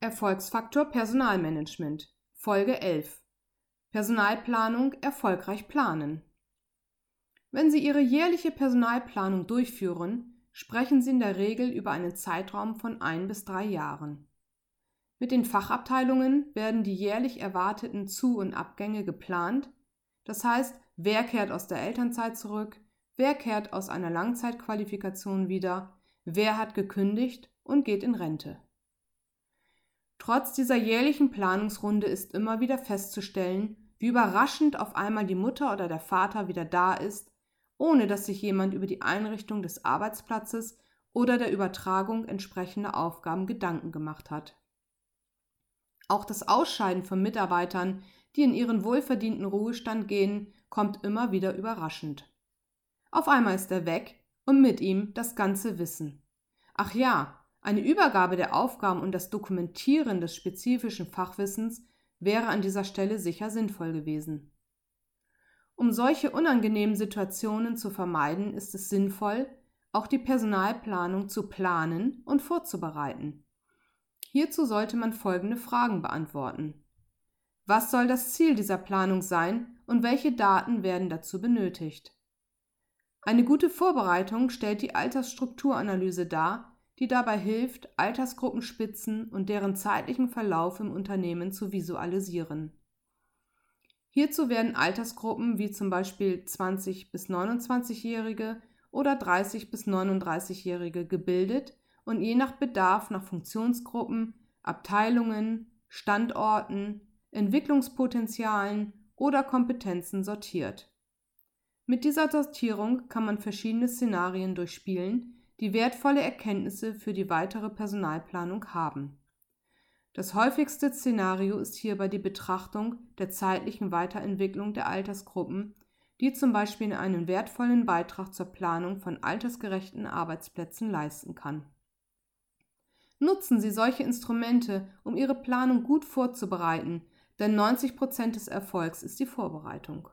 Erfolgsfaktor Personalmanagement Folge 11 Personalplanung erfolgreich planen. Wenn Sie Ihre jährliche Personalplanung durchführen, sprechen Sie in der Regel über einen Zeitraum von ein bis drei Jahren. Mit den Fachabteilungen werden die jährlich erwarteten Zu- und Abgänge geplant, das heißt, wer kehrt aus der Elternzeit zurück, wer kehrt aus einer Langzeitqualifikation wieder, wer hat gekündigt und geht in Rente. Trotz dieser jährlichen Planungsrunde ist immer wieder festzustellen, wie überraschend auf einmal die Mutter oder der Vater wieder da ist, ohne dass sich jemand über die Einrichtung des Arbeitsplatzes oder der Übertragung entsprechender Aufgaben Gedanken gemacht hat. Auch das Ausscheiden von Mitarbeitern, die in ihren wohlverdienten Ruhestand gehen, kommt immer wieder überraschend. Auf einmal ist er weg und mit ihm das ganze Wissen. Ach ja, eine Übergabe der Aufgaben und das Dokumentieren des spezifischen Fachwissens wäre an dieser Stelle sicher sinnvoll gewesen. Um solche unangenehmen Situationen zu vermeiden, ist es sinnvoll, auch die Personalplanung zu planen und vorzubereiten. Hierzu sollte man folgende Fragen beantworten. Was soll das Ziel dieser Planung sein und welche Daten werden dazu benötigt? Eine gute Vorbereitung stellt die Altersstrukturanalyse dar, die dabei hilft, Altersgruppenspitzen und deren zeitlichen Verlauf im Unternehmen zu visualisieren. Hierzu werden Altersgruppen wie zum Beispiel 20 bis 29-Jährige oder 30 bis 39-Jährige gebildet und je nach Bedarf nach Funktionsgruppen, Abteilungen, Standorten, Entwicklungspotenzialen oder Kompetenzen sortiert. Mit dieser Sortierung kann man verschiedene Szenarien durchspielen, die wertvolle Erkenntnisse für die weitere Personalplanung haben. Das häufigste Szenario ist hierbei die Betrachtung der zeitlichen Weiterentwicklung der Altersgruppen, die zum Beispiel einen wertvollen Beitrag zur Planung von altersgerechten Arbeitsplätzen leisten kann. Nutzen Sie solche Instrumente, um Ihre Planung gut vorzubereiten, denn 90 Prozent des Erfolgs ist die Vorbereitung.